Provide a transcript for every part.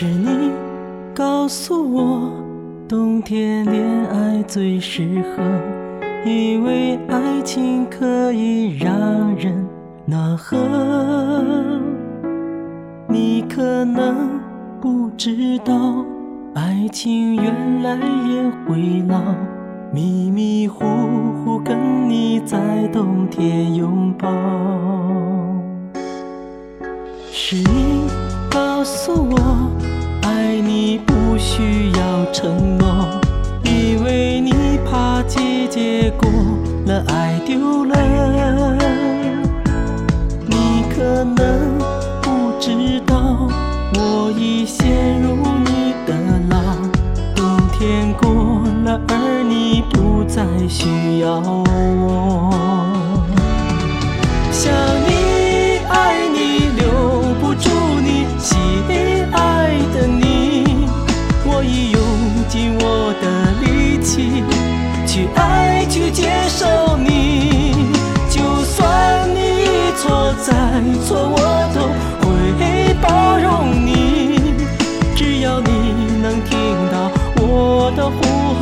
是你告诉我，冬天恋爱最适合，因为爱情可以让人暖和。你可能不知道，爱情原来也会老，迷迷糊糊跟你在冬天拥抱。是你告诉我，爱你不需要承诺，因为你怕季节过了，爱丢了。你可能不知道，我已陷入你的牢，冬天过了，而你不再需要我。再错，我都会包容你。只要你能听到我的呼喊，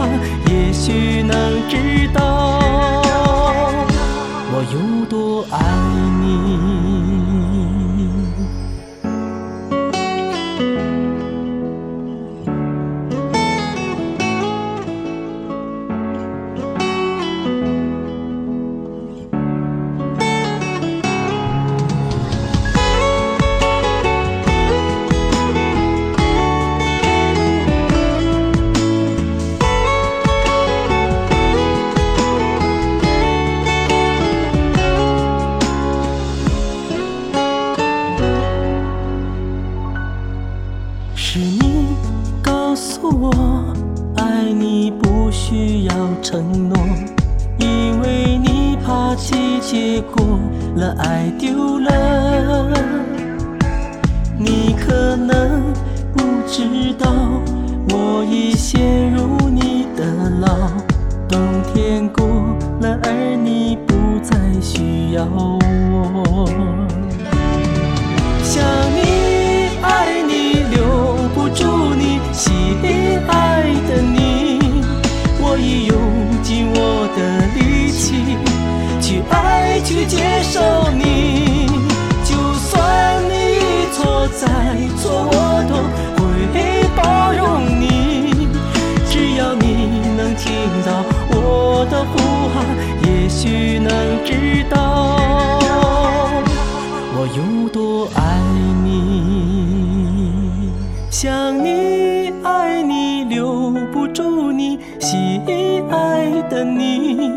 承诺，因为你怕季节过了，爱丢了。你可能不知道，我已陷入你的牢，冬天过了，而你不再需要我。想你，去接受你。就算你一错再错，我都会包容你。只要你能听到我的呼喊，也许能知道。我有多爱你，想你，爱你，留不住你，心爱的你，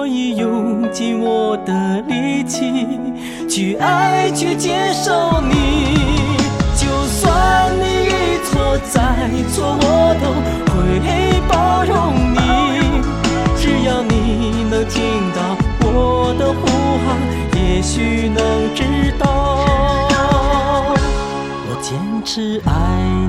我已用尽我的力气去爱，去接受你。就算你一错再错，我都会包容你。只要你能听到我的呼喊，也许能知道我坚持爱。